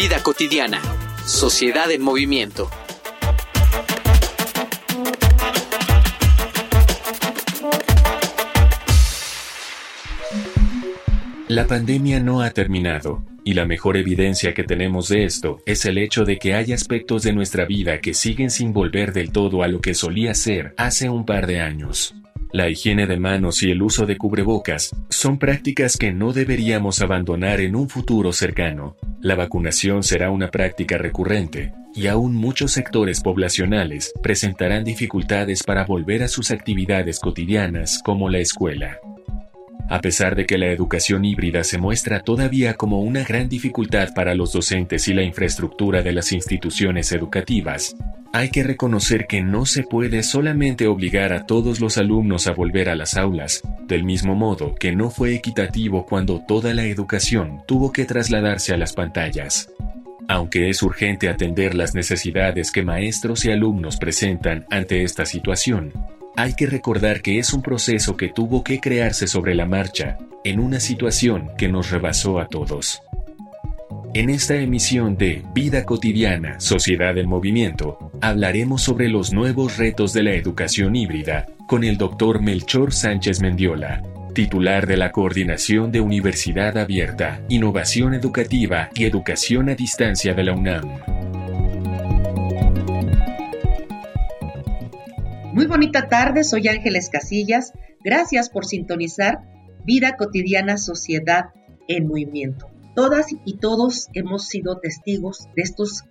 Vida cotidiana. Sociedad en movimiento. La pandemia no ha terminado, y la mejor evidencia que tenemos de esto es el hecho de que hay aspectos de nuestra vida que siguen sin volver del todo a lo que solía ser hace un par de años. La higiene de manos y el uso de cubrebocas son prácticas que no deberíamos abandonar en un futuro cercano. La vacunación será una práctica recurrente y aún muchos sectores poblacionales presentarán dificultades para volver a sus actividades cotidianas como la escuela. A pesar de que la educación híbrida se muestra todavía como una gran dificultad para los docentes y la infraestructura de las instituciones educativas, hay que reconocer que no se puede solamente obligar a todos los alumnos a volver a las aulas, del mismo modo que no fue equitativo cuando toda la educación tuvo que trasladarse a las pantallas. Aunque es urgente atender las necesidades que maestros y alumnos presentan ante esta situación, hay que recordar que es un proceso que tuvo que crearse sobre la marcha, en una situación que nos rebasó a todos. En esta emisión de Vida Cotidiana, Sociedad en Movimiento, hablaremos sobre los nuevos retos de la educación híbrida con el doctor Melchor Sánchez Mendiola, titular de la Coordinación de Universidad Abierta, Innovación Educativa y Educación a Distancia de la UNAM. Muy bonita tarde, soy Ángeles Casillas. Gracias por sintonizar Vida Cotidiana Sociedad en Movimiento. Todas y todos hemos sido testigos de estos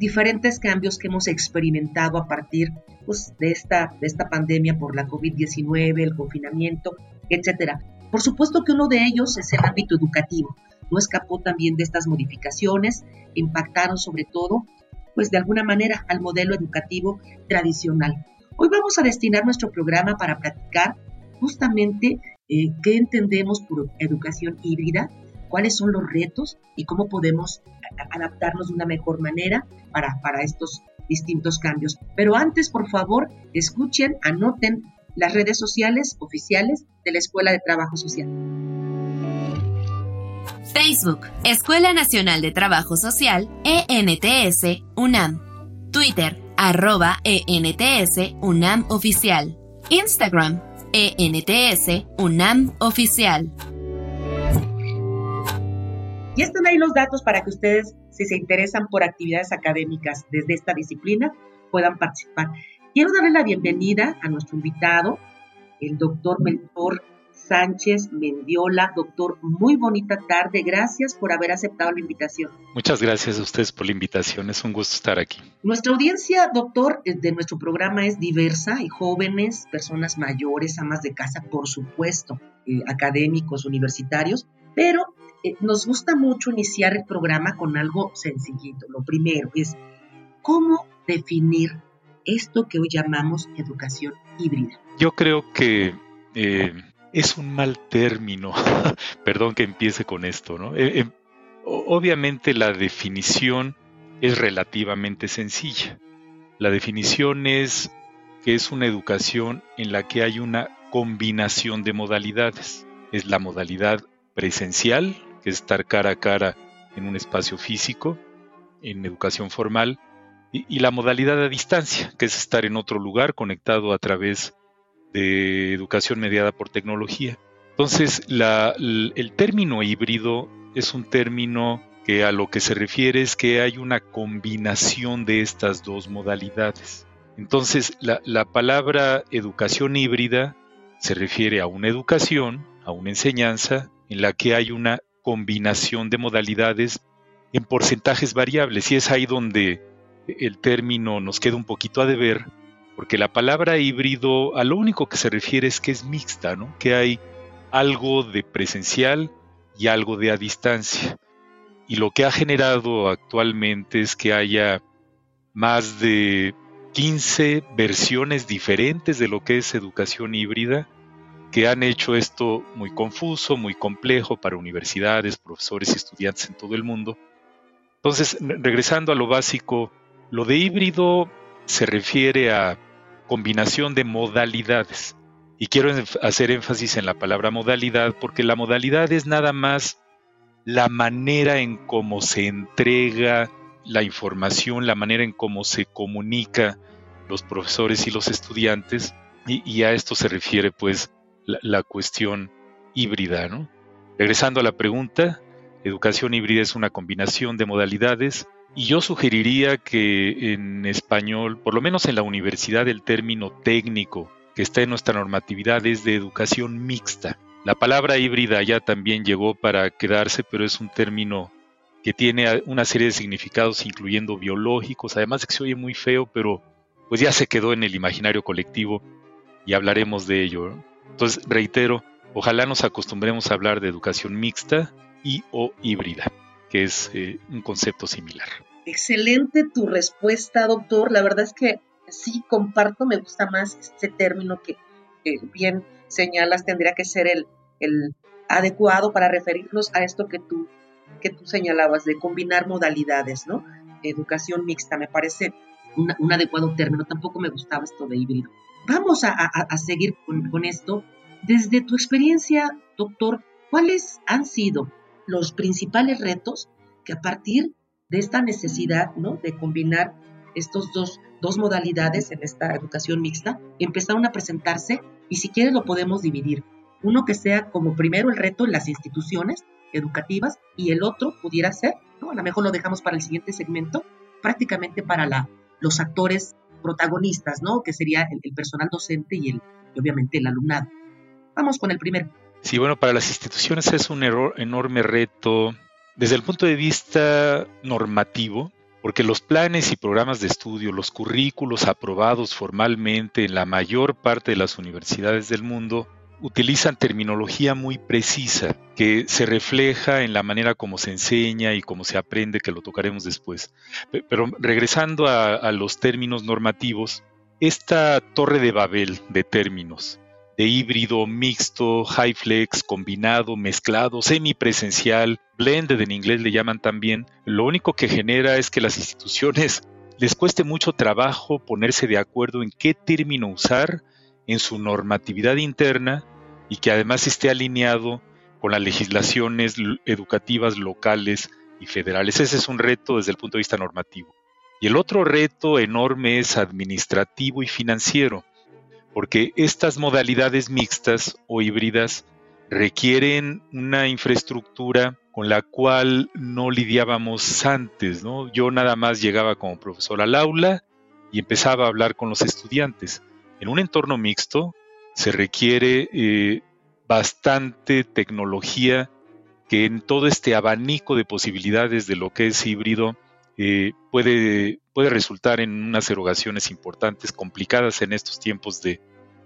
diferentes cambios que hemos experimentado a partir pues, de, esta, de esta pandemia por la COVID-19, el confinamiento, etc. Por supuesto que uno de ellos es el ámbito educativo. No escapó también de estas modificaciones, impactaron sobre todo, pues de alguna manera, al modelo educativo tradicional. Hoy vamos a destinar nuestro programa para platicar justamente eh, qué entendemos por educación híbrida, cuáles son los retos y cómo podemos adaptarnos de una mejor manera para, para estos distintos cambios. Pero antes, por favor, escuchen, anoten las redes sociales oficiales de la Escuela de Trabajo Social. Facebook, Escuela Nacional de Trabajo Social, ENTS, UNAM. Twitter, arroba ENTS, UNAM Oficial. Instagram, ENTS, UNAM Oficial. Y están ahí los datos para que ustedes, si se interesan por actividades académicas desde esta disciplina, puedan participar. Quiero darle la bienvenida a nuestro invitado, el doctor Melchor Sánchez Mendiola. Doctor, muy bonita tarde. Gracias por haber aceptado la invitación. Muchas gracias a ustedes por la invitación. Es un gusto estar aquí. Nuestra audiencia, doctor, eh, de nuestro programa es diversa. Hay jóvenes, personas mayores, amas de casa, por supuesto, eh, académicos, universitarios, pero eh, nos gusta mucho iniciar el programa con algo sencillito. Lo primero es cómo definir esto que hoy llamamos educación híbrida. Yo creo que eh, es un mal término, perdón que empiece con esto, ¿no? Eh, obviamente la definición es relativamente sencilla. La definición es que es una educación en la que hay una combinación de modalidades. Es la modalidad presencial, que es estar cara a cara en un espacio físico, en educación formal, y, la modalidad a distancia, que es estar en otro lugar conectado a través de educación mediada por tecnología. Entonces, el término híbrido es un término que a lo que se refiere es que hay una combinación de estas dos modalidades. Entonces, la, la, palabra educación híbrida se refiere a una educación, a una enseñanza, en la que hay una combinación de modalidades en porcentajes variables y es ahí donde el término nos queda un poquito a deber, porque la palabra híbrido a lo único que se refiere es que es mixta, ¿no? que hay algo de presencial y algo de a distancia. y lo que ha generado actualmente es que haya más de 15 versiones diferentes de lo que es educación híbrida que han hecho esto muy confuso, muy complejo para universidades, profesores y estudiantes en todo el mundo. Entonces, regresando a lo básico, lo de híbrido se refiere a combinación de modalidades. Y quiero hacer énfasis en la palabra modalidad porque la modalidad es nada más la manera en cómo se entrega la información, la manera en cómo se comunica los profesores y los estudiantes, y, a esto se refiere pues la, cuestión híbrida. ¿no? Regresando a la pregunta, educación híbrida es una combinación de modalidades y yo sugeriría que en español, por lo menos en la universidad, el término técnico que está en nuestra normatividad es de educación mixta. La palabra híbrida ya también llegó para quedarse, pero es un término que tiene una serie de significados, incluyendo biológicos, además de que se oye muy feo, pero pues ya se quedó en el imaginario colectivo y hablaremos de ello. Entonces, reitero, ojalá nos acostumbremos a hablar de educación mixta y o híbrida, que es eh, un concepto similar. Excelente tu respuesta, doctor. La verdad es que sí comparto, me gusta más este término que, bien señalas, tendría que ser el, el adecuado para referirnos a esto que tú, que tú señalabas, de combinar modalidades, ¿no? Educación mixta, me parece un adecuado término, tampoco me gustaba esto de híbrido. Vamos a, a, seguir con, con, esto. Desde tu experiencia, doctor, ¿cuáles han sido los principales retos que a partir de esta necesidad ¿no? de combinar estos dos, dos modalidades en esta educación mixta empezaron a presentarse y si quieres lo podemos dividir uno que sea como primero el reto en las instituciones educativas y el otro pudiera ser, ¿no? a lo mejor lo dejamos para el siguiente segmento, prácticamente para la, los actores protagonistas, ¿no? que sería el, personal docente y, el, obviamente el alumnado. Vamos con el primero. Sí, bueno, para las instituciones es un error, enorme reto desde el punto de vista normativo, porque los planes y programas de estudio, los currículos aprobados formalmente en la mayor parte de las universidades del mundo, utilizan terminología muy precisa que se refleja en la manera como se enseña y cómo se aprende, que lo tocaremos después. Pero regresando a, los términos normativos, esta torre de Babel de términos, de híbrido, mixto, high flex, combinado, mezclado, semipresencial, blended en inglés le llaman también, lo único que genera es que las instituciones les cueste mucho trabajo ponerse de acuerdo en qué término usar en su normatividad interna y que además esté alineado con las legislaciones educativas locales y federales. Ese es un reto desde el punto de vista normativo. Y el otro reto enorme es administrativo y financiero, porque estas modalidades mixtas o híbridas requieren una infraestructura con la cual no lidiábamos antes, ¿no? Yo nada más llegaba como profesor al aula y empezaba a hablar con los estudiantes. En un entorno mixto se requiere eh, bastante tecnología que en todo este abanico de posibilidades de lo que es híbrido eh, puede, puede resultar en unas erogaciones importantes, complicadas en estos tiempos de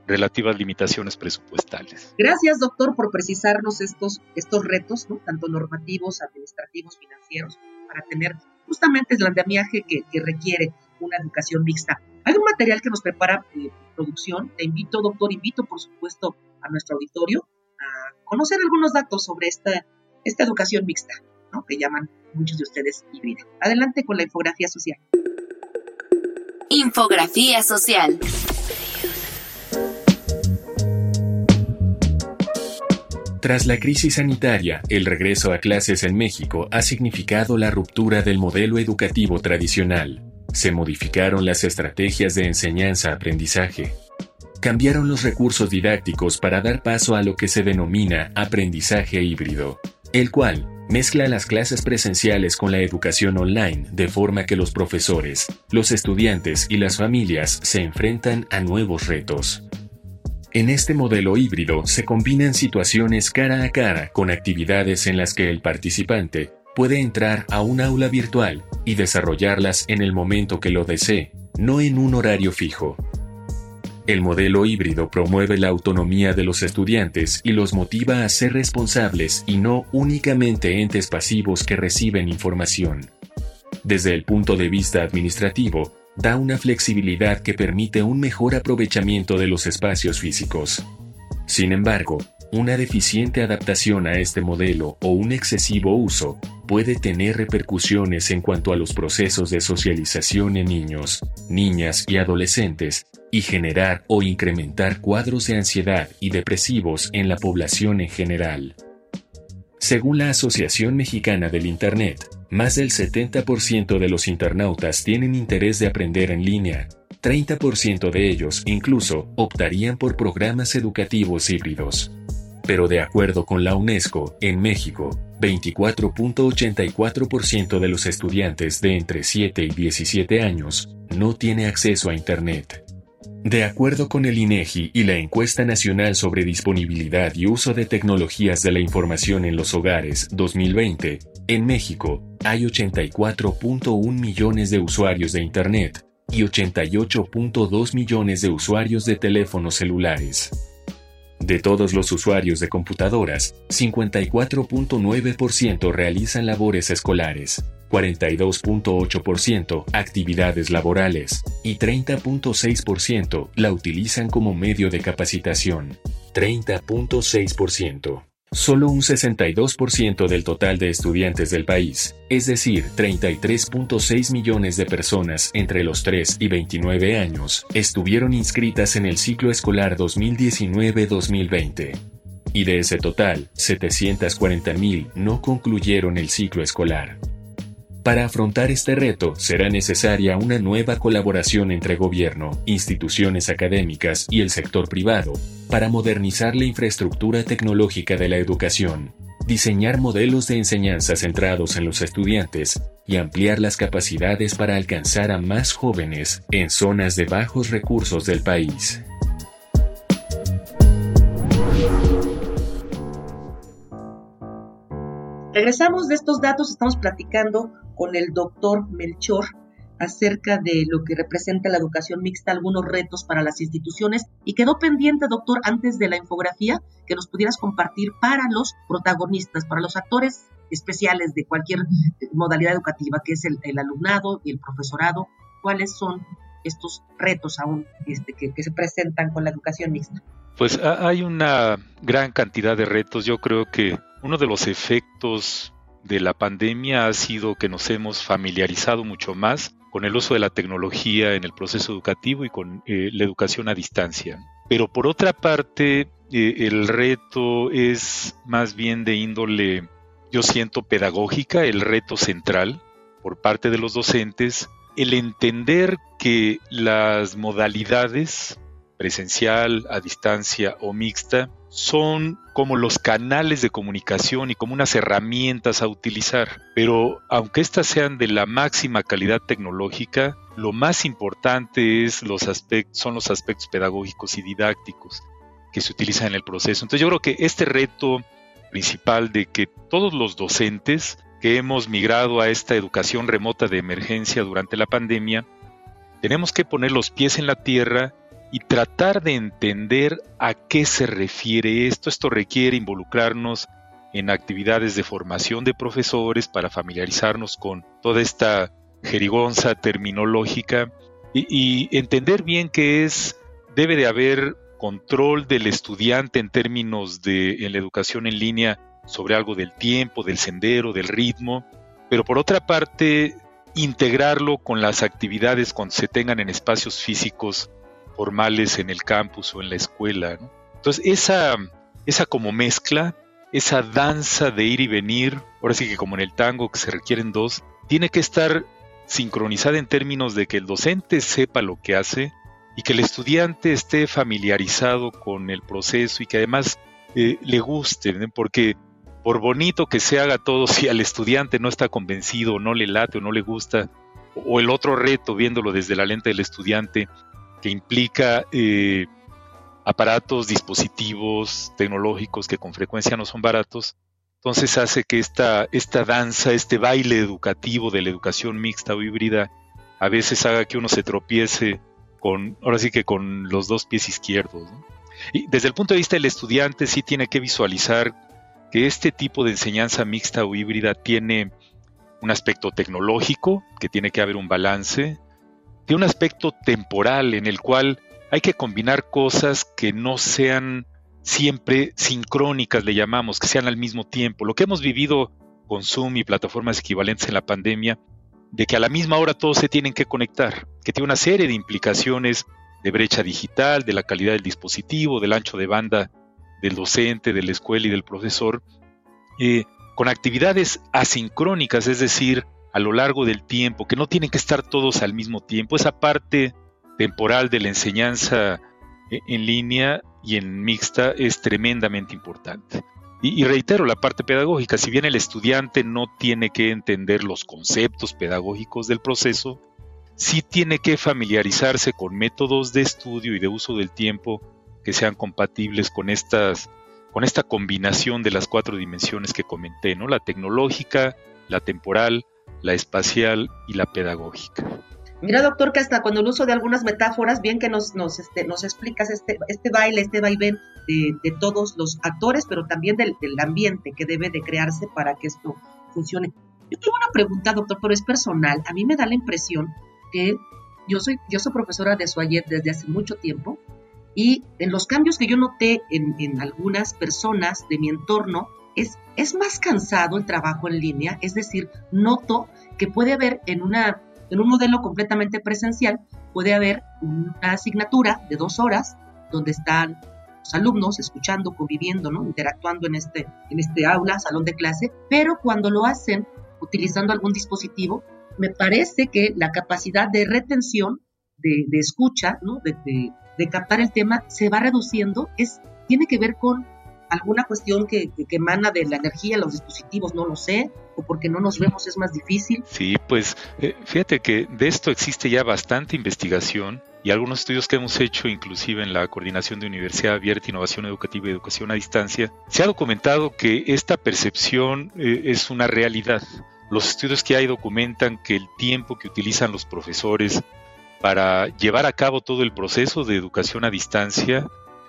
relativas limitaciones presupuestales. Gracias, doctor, por precisarnos estos, estos retos, tanto normativos, administrativos, financieros, para tener justamente el andamiaje que, que requiere una educación mixta. Hay un material que nos prepara eh, producción. Te invito, doctor, invito, por supuesto, a nuestro auditorio a conocer algunos datos sobre esta, esta educación mixta, ¿no? que llaman muchos de ustedes híbrida. Adelante con la infografía social. Infografía social. Tras la crisis sanitaria, el regreso a clases en México ha significado la ruptura del modelo educativo tradicional. Se modificaron las estrategias de enseñanza-aprendizaje. Cambiaron los recursos didácticos para dar paso a lo que se denomina aprendizaje híbrido, el cual mezcla las clases presenciales con la educación online de forma que los profesores, los estudiantes y las familias se enfrentan a nuevos retos. En este modelo híbrido se combinan situaciones cara a cara con actividades en las que el participante puede entrar a un aula virtual y desarrollarlas en el momento que lo desee, no en un horario fijo. El modelo híbrido promueve la autonomía de los estudiantes y los motiva a ser responsables y no únicamente entes pasivos que reciben información. Desde el punto de vista administrativo, da una flexibilidad que permite un mejor aprovechamiento de los espacios físicos. Sin embargo, una deficiente adaptación a este modelo o un excesivo uso puede tener repercusiones en cuanto a los procesos de socialización en niños, niñas y adolescentes y generar o incrementar cuadros de ansiedad y depresivos en la población en general. Según la Asociación Mexicana del Internet, más del 70% de los internautas tienen interés de aprender en línea. 30% de ellos incluso optarían por programas educativos híbridos. Pero de acuerdo con la UNESCO, en México, 24.84% de los estudiantes de entre 7 y 17 años no tiene acceso a Internet. De acuerdo con el INEGI y la Encuesta Nacional sobre Disponibilidad y Uso de Tecnologías de la Información en los Hogares 2020, en México hay 84.1 millones de usuarios de Internet y 88.2 millones de usuarios de teléfonos celulares. De todos los usuarios de computadoras, 54.9% realizan labores escolares, 42.8% actividades laborales y 30.6% la utilizan como medio de capacitación. 30.6%. Solo un 62% del total de estudiantes del país, es decir, 33.6 millones de personas entre los 3 y 29 años, estuvieron inscritas en el ciclo escolar 2019-2020. Y de ese total, 740.000 no concluyeron el ciclo escolar. Para afrontar este reto será necesaria una nueva colaboración entre gobierno, instituciones académicas y el sector privado para modernizar la infraestructura tecnológica de la educación, diseñar modelos de enseñanza centrados en los estudiantes y ampliar las capacidades para alcanzar a más jóvenes en zonas de bajos recursos del país. Regresamos de estos datos, estamos platicando con el doctor Melchor acerca de lo que representa la educación mixta, algunos retos para las instituciones. Y quedó pendiente, doctor, antes de la infografía, que nos pudieras compartir para los protagonistas, para los actores especiales de cualquier modalidad educativa, que es el, alumnado y el profesorado, cuáles son estos retos aún este, que, que se presentan con la educación mixta. Pues hay una gran cantidad de retos. Yo creo que uno de los efectos de la pandemia ha sido que nos hemos familiarizado mucho más con el uso de la tecnología en el proceso educativo y con eh, la educación a distancia. Pero por otra parte, eh, el reto es más bien de índole, yo siento, pedagógica, el reto central por parte de los docentes, el entender que las modalidades presencial, a distancia o mixta, son como los canales de comunicación y como unas herramientas a utilizar. Pero aunque éstas sean de la máxima calidad tecnológica, lo más importante es los aspectos, son los aspectos pedagógicos y didácticos que se utilizan en el proceso. Entonces yo creo que este reto principal de que todos los docentes que hemos migrado a esta educación remota de emergencia durante la pandemia, tenemos que poner los pies en la tierra y tratar de entender a qué se refiere esto. Esto requiere involucrarnos en actividades de formación de profesores para familiarizarnos con toda esta jerigonza terminológica y, entender bien que es, debe de haber control del estudiante en términos de en la educación en línea sobre algo del tiempo, del sendero, del ritmo, pero por otra parte integrarlo con las actividades cuando se tengan en espacios físicos formales en el campus o en la escuela. Entonces, esa, esa como mezcla, esa danza de ir y venir, ahora sí que como en el tango que se requieren dos, tiene que estar sincronizada en términos de que el docente sepa lo que hace y que el estudiante esté familiarizado con el proceso y que además eh, le guste, porque por bonito que se haga todo, si al estudiante no está convencido, no le late o no le gusta, o el otro reto, viéndolo desde la lente del estudiante, que implica eh, aparatos, dispositivos tecnológicos que con frecuencia no son baratos. Entonces hace que esta, esta danza, este baile educativo de la educación mixta o híbrida, a veces haga que uno se tropiece con, ahora sí que con los dos pies izquierdos. Y desde el punto de vista del estudiante sí tiene que visualizar que este tipo de enseñanza mixta o híbrida tiene un aspecto tecnológico, que tiene que haber un balance, tiene un aspecto temporal en el cual hay que combinar cosas que no sean siempre sincrónicas, le llamamos, que sean al mismo tiempo. Lo que hemos vivido con Zoom y plataformas equivalentes en la pandemia, de que a la misma hora todos se tienen que conectar, que tiene una serie de implicaciones de brecha digital, de la calidad del dispositivo, del ancho de banda del docente, de la escuela y del profesor, eh, con actividades asincrónicas, es decir, a lo largo del tiempo, que no tienen que estar todos al mismo tiempo. Esa parte temporal de la enseñanza eh, en línea y en mixta es tremendamente importante. Y, y, reitero, la parte pedagógica, si bien el estudiante no tiene que entender los conceptos pedagógicos del proceso, sí tiene que familiarizarse con métodos de estudio y de uso del tiempo que sean compatibles con estas con esta combinación de las cuatro dimensiones que comenté, ¿no? La tecnológica, la temporal, la espacial y la pedagógica. Mira, doctor, que hasta cuando el uso de algunas metáforas, bien que nos, nos, este, explicas este, este baile, este vaivén de, de todos los actores, pero también del, del, ambiente que debe de crearse para que esto funcione. Yo tengo una pregunta, doctor, pero es personal. A mí me da la impresión que yo soy, yo soy profesora de Suayet desde hace mucho tiempo y en los cambios que yo noté en, algunas personas de mi entorno, es, es más cansado el trabajo en línea, es decir, noto que puede haber en, una, en un modelo completamente presencial, puede haber una asignatura de dos horas donde están los alumnos escuchando, conviviendo, ¿no? interactuando en este, en este aula, salón de clase, pero cuando lo hacen utilizando algún dispositivo, me parece que la capacidad de retención, de, escucha, ¿no? de, de captar el tema se va reduciendo, es, tiene que ver con alguna cuestión que, que, emana de la energía, los dispositivos, no lo sé, o porque no nos vemos es más difícil. Sí, pues eh, fíjate que de esto existe ya bastante investigación y algunos estudios que hemos hecho, inclusive en la Coordinación de Universidad Abierta, Innovación Educativa y Educación a Distancia, se ha documentado que esta percepción eh, es una realidad. Los estudios que hay documentan que el tiempo que utilizan los profesores para llevar a cabo todo el proceso de educación a distancia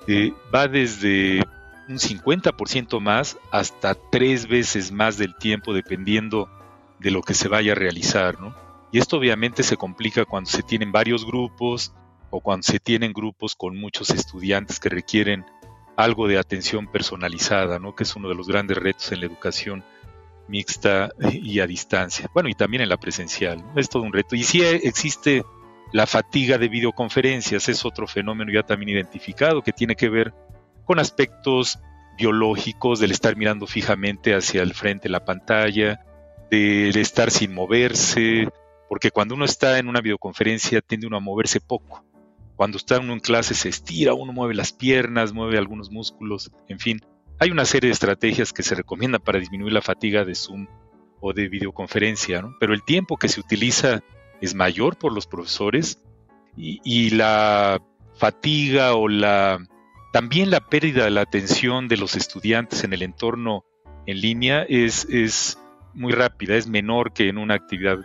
eh, va desde un 50% más hasta tres veces más del tiempo dependiendo de lo que se vaya a realizar, ¿no? Y esto obviamente se complica cuando se tienen varios grupos o cuando se tienen grupos con muchos estudiantes que requieren algo de atención personalizada, ¿no? Que es uno de los grandes retos en la educación mixta y a distancia. Bueno, y también en la presencial. Es todo un reto. Y sí existe la fatiga de videoconferencias es otro fenómeno ya también identificado que tiene que ver con aspectos biológicos, del estar mirando fijamente hacia el frente la pantalla, del estar sin moverse, porque cuando uno está en una videoconferencia tiende uno a moverse poco. Cuando está uno en clase se estira, uno mueve las piernas, mueve algunos músculos, en fin. Hay una serie de estrategias que se recomiendan para disminuir la fatiga de Zoom o de videoconferencia, ¿no? pero el tiempo que se utiliza es mayor por los profesores y, la fatiga o la también la pérdida de la atención de los estudiantes en el entorno en línea es, es muy rápida, es menor que en una actividad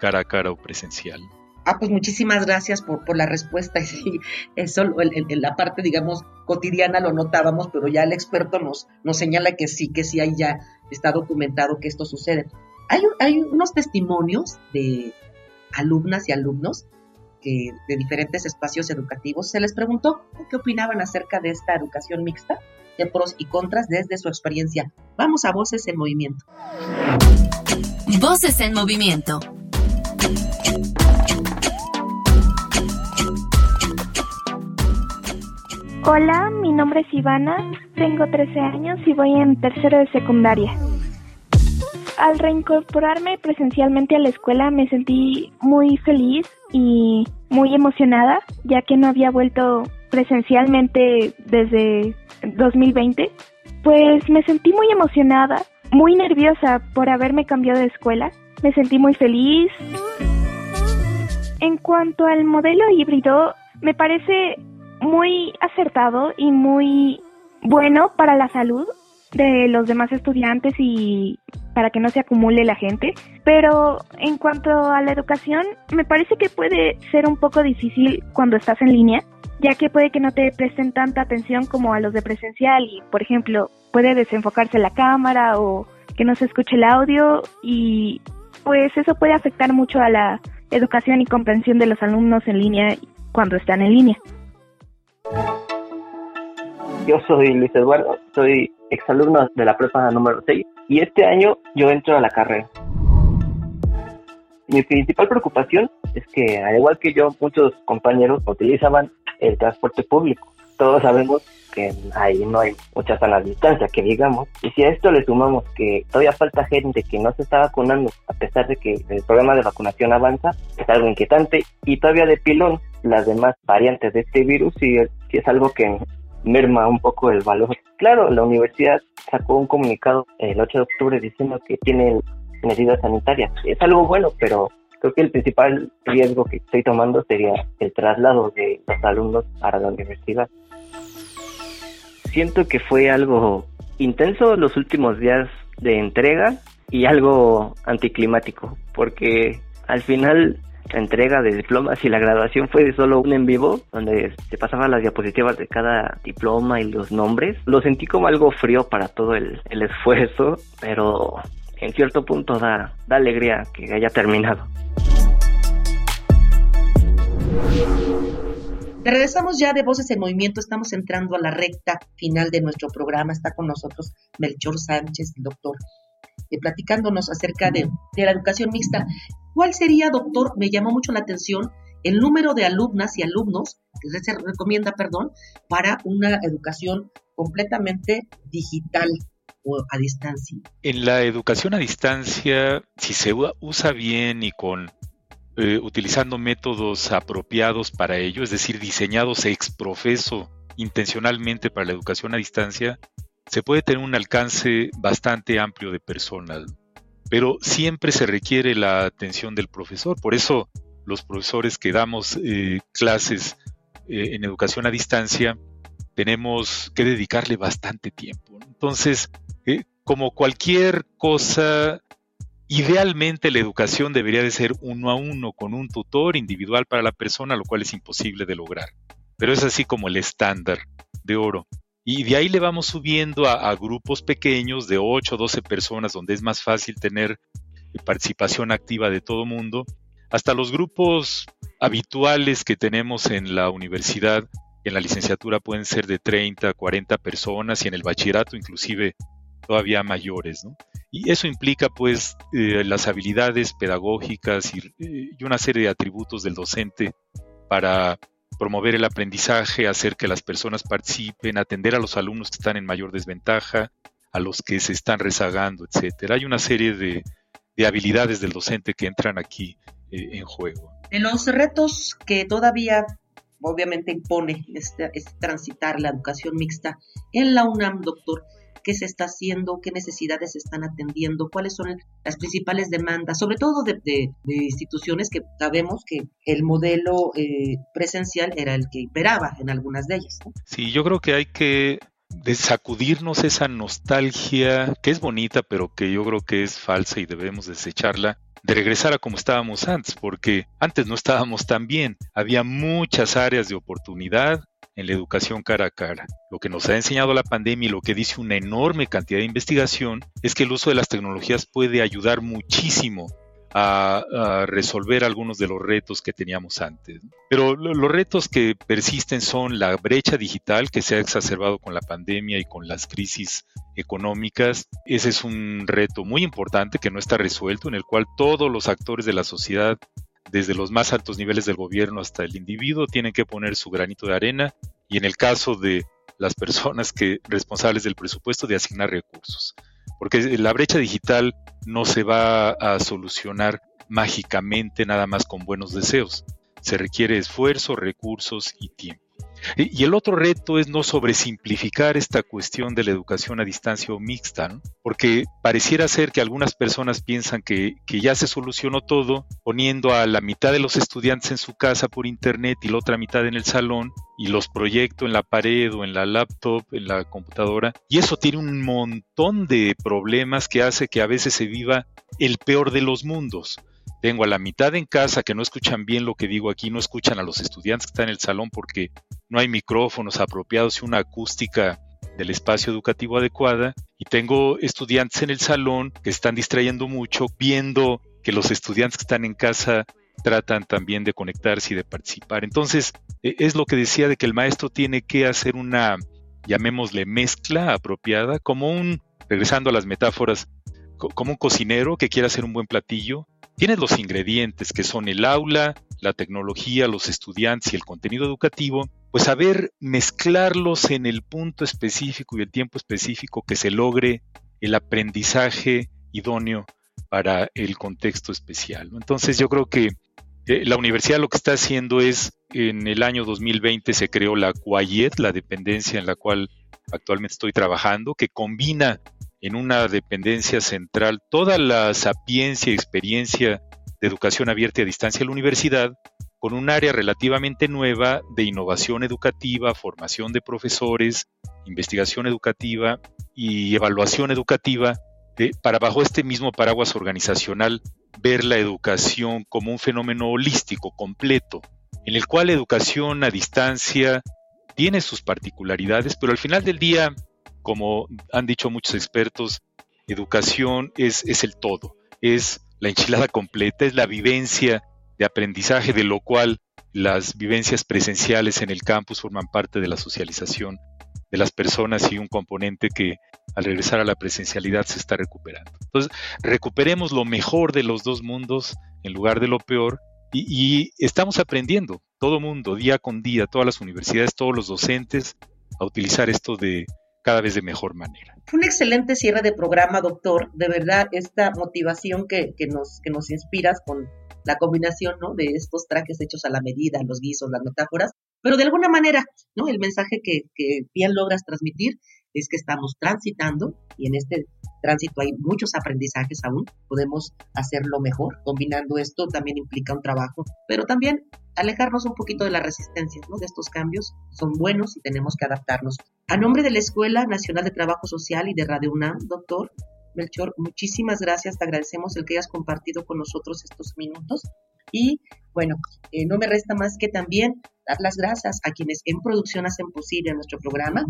cara a cara o presencial. Ah, pues muchísimas gracias por, por la respuesta. Sí, eso la parte, digamos, cotidiana lo notábamos, pero ya el experto nos, nos señala que sí, que sí, ahí ya está documentado que esto sucede. Hay, hay unos testimonios de, alumnas y alumnos que, de diferentes espacios educativos, se les preguntó qué opinaban acerca de esta educación mixta, de pros y contras desde su experiencia. Vamos a Voces en Movimiento. Voces en Movimiento. Hola, mi nombre es Ivana, tengo 13 años y voy en tercero de secundaria. Al reincorporarme presencialmente a la escuela me sentí muy feliz y muy emocionada, ya que no había vuelto presencialmente desde 2020. Pues me sentí muy emocionada, muy nerviosa por haberme cambiado de escuela. Me sentí muy feliz. En cuanto al modelo híbrido, me parece muy acertado y muy bueno para la salud de los demás estudiantes y para que no se acumule la gente. Pero en cuanto a la educación, me parece que puede ser un poco difícil cuando estás en línea, ya que puede que no te presten tanta atención como a los de presencial y, por ejemplo, puede desenfocarse la cámara o que no se escuche el audio y pues eso puede afectar mucho a la educación y comprensión de los alumnos en línea cuando están en línea. Yo soy Luis Eduardo, soy exalumno de la prepa número 6 y este año yo entro a la carrera. Mi principal preocupación es que, al igual que yo, muchos compañeros utilizaban el transporte público. Todos sabemos que ahí no hay mucha sana distancia, que digamos. Y si a esto le sumamos que todavía falta gente que no se está vacunando, a pesar de que el programa de vacunación avanza, es algo inquietante. Y todavía de pilón, las demás variantes de este virus, sí es algo que merma un poco el valor. Claro, la universidad sacó un comunicado el 8 de octubre diciendo que tiene medidas sanitarias. Es algo bueno, pero creo que el principal riesgo que estoy tomando sería el traslado de los alumnos a la universidad. Siento que fue algo intenso los últimos días de entrega y algo anticlimático, porque al final entrega de diplomas y la graduación fue solo un en vivo donde se pasaban las diapositivas de cada diploma y los nombres. Lo sentí como algo frío para todo el, esfuerzo, pero en cierto punto da, da alegría que haya terminado. Regresamos ya de Voces en Movimiento, estamos entrando a la recta final de nuestro programa. Está con nosotros Melchor Sánchez, el doctor, eh, platicándonos acerca de, de, la educación mixta. ¿Cuál sería, doctor? Me llamó mucho la atención el número de alumnas y alumnos que se recomienda, perdón, para una educación completamente digital o a distancia. En la educación a distancia, si se usa bien y con eh, utilizando métodos apropiados para ello, es decir, diseñados ex profeso intencionalmente para la educación a distancia, se puede tener un alcance bastante amplio de personas, pero siempre se requiere la atención del profesor. Por eso los profesores que damos eh, clases eh, en educación a distancia tenemos que dedicarle bastante tiempo. Entonces, como cualquier cosa Idealmente la educación debería de ser uno a uno con un tutor individual para la persona, lo cual es imposible de lograr. Pero es así como el estándar de oro. Y de ahí le vamos subiendo a, grupos pequeños de 8 o 12 personas donde es más fácil tener participación activa de todo mundo, hasta los grupos habituales que tenemos en la universidad, en la licenciatura pueden ser de 30, 40 personas y en el bachillerato inclusive todavía mayores. ¿no? Y eso implica pues eh, las habilidades pedagógicas y, eh, y, una serie de atributos del docente para promover el aprendizaje, hacer que las personas participen, atender a los alumnos que están en mayor desventaja, a los que se están rezagando, etcétera. Hay una serie de, de habilidades del docente que entran aquí eh, en juego. En los retos que todavía obviamente impone este, este transitar la educación mixta en la UNAM, doctor, qué se está haciendo, qué necesidades se están atendiendo, cuáles son las principales demandas, sobre todo de, instituciones que sabemos que el modelo eh, presencial era el que imperaba en algunas de ellas. Sí, yo creo que hay que sacudirnos esa nostalgia que es bonita, pero que yo creo que es falsa y debemos desecharla de regresar a como estábamos antes, porque antes no estábamos tan bien. Había muchas áreas de oportunidad, en la educación cara a cara. Lo que nos ha enseñado la pandemia y lo que dice una enorme cantidad de investigación es que el uso de las tecnologías puede ayudar muchísimo a, resolver algunos de los retos que teníamos antes. Pero los retos que persisten son la brecha digital que se ha exacerbado con la pandemia y con las crisis económicas. Ese es un reto muy importante que no está resuelto, en el cual todos los actores de la sociedad desde los más altos niveles del gobierno hasta el individuo, tienen que poner su granito de arena y en el caso de las personas que responsables del presupuesto de asignar recursos. Porque la brecha digital no se va a solucionar mágicamente nada más con buenos deseos. Se requiere esfuerzo, recursos y tiempo. Y el otro reto es no sobresimplificar esta cuestión de la educación a distancia o mixta, porque pareciera ser que algunas personas piensan que, que, ya se solucionó todo poniendo a la mitad de los estudiantes en su casa por internet y la otra mitad en el salón y los proyecto en la pared o en la laptop, en la computadora. Y eso tiene un montón de problemas que hace que a veces se viva el peor de los mundos tengo a la mitad en casa que no escuchan bien lo que digo aquí, no escuchan a los estudiantes que están en el salón porque no hay micrófonos apropiados y una acústica del espacio educativo adecuada. Y tengo estudiantes en el salón que están distrayendo mucho, viendo que los estudiantes que están en casa tratan también de conectarse y de participar. Entonces, e, es lo que decía de que el maestro tiene que hacer una, llamémosle, mezcla apropiada, como un, regresando a las metáforas, como un cocinero que quiere hacer un buen platillo, tienes los ingredientes que son el aula, la tecnología, los estudiantes y el contenido educativo, pues saber mezclarlos en el punto específico y el tiempo específico que se logre el aprendizaje idóneo para el contexto especial. Entonces yo creo que eh, la universidad lo que está haciendo es, en el año 2020 se creó la QUAYET, la dependencia en la cual actualmente estoy trabajando, que combina en una dependencia central toda la sapiencia y experiencia de educación abierta y a distancia de la universidad, con un área relativamente nueva de innovación educativa, formación de profesores, investigación educativa y evaluación educativa, para bajo este mismo paraguas organizacional ver la educación como un fenómeno holístico, completo, en el cual la educación a distancia tiene sus particularidades, pero al final del día como han dicho muchos expertos, educación es, es el todo, es la enchilada completa, es la vivencia de aprendizaje, de lo cual las vivencias presenciales en el campus forman parte de la socialización de las personas y un componente que al regresar a la presencialidad se está recuperando. Entonces, recuperemos lo mejor de los dos mundos en lugar de lo peor y, y estamos aprendiendo, todo mundo, día con día, todas las universidades, todos los docentes, a utilizar esto de cada vez de mejor manera. Un excelente cierre de programa, doctor. De verdad, esta motivación que, nos, que nos inspiras con la combinación ¿no? de estos trajes hechos a la medida, los guisos, las metáforas, pero de alguna manera, ¿no? El mensaje que, que bien logras transmitir es que estamos transitando y en este tránsito hay muchos aprendizajes aún, podemos hacerlo mejor. Combinando esto también implica un trabajo, pero también alejarnos un poquito de la resistencia, ¿no? De estos cambios son buenos y tenemos que adaptarnos. A nombre de la Escuela Nacional de Trabajo Social y de Radio UNAM, doctor Melchor, muchísimas gracias, te agradecemos el que hayas compartido con nosotros estos minutos y bueno, eh, no me resta más que también dar las gracias a quienes en producción hacen posible nuestro programa,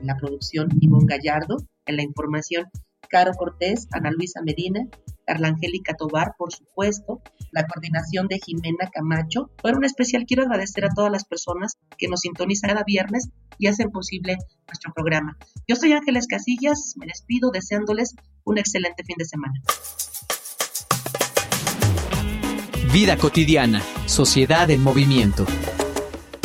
en la producción Ivonne Gallardo, en la información Caro Cortés, Ana Luisa Medina, Carla Angélica Tobar, por supuesto, la coordinación de Jimena Camacho. Por un especial quiero agradecer a todas las personas que nos sintonizan cada viernes y hacen posible nuestro programa. Yo soy Ángeles Casillas, me despido deseándoles un excelente fin de semana. Vida cotidiana, sociedad en movimiento.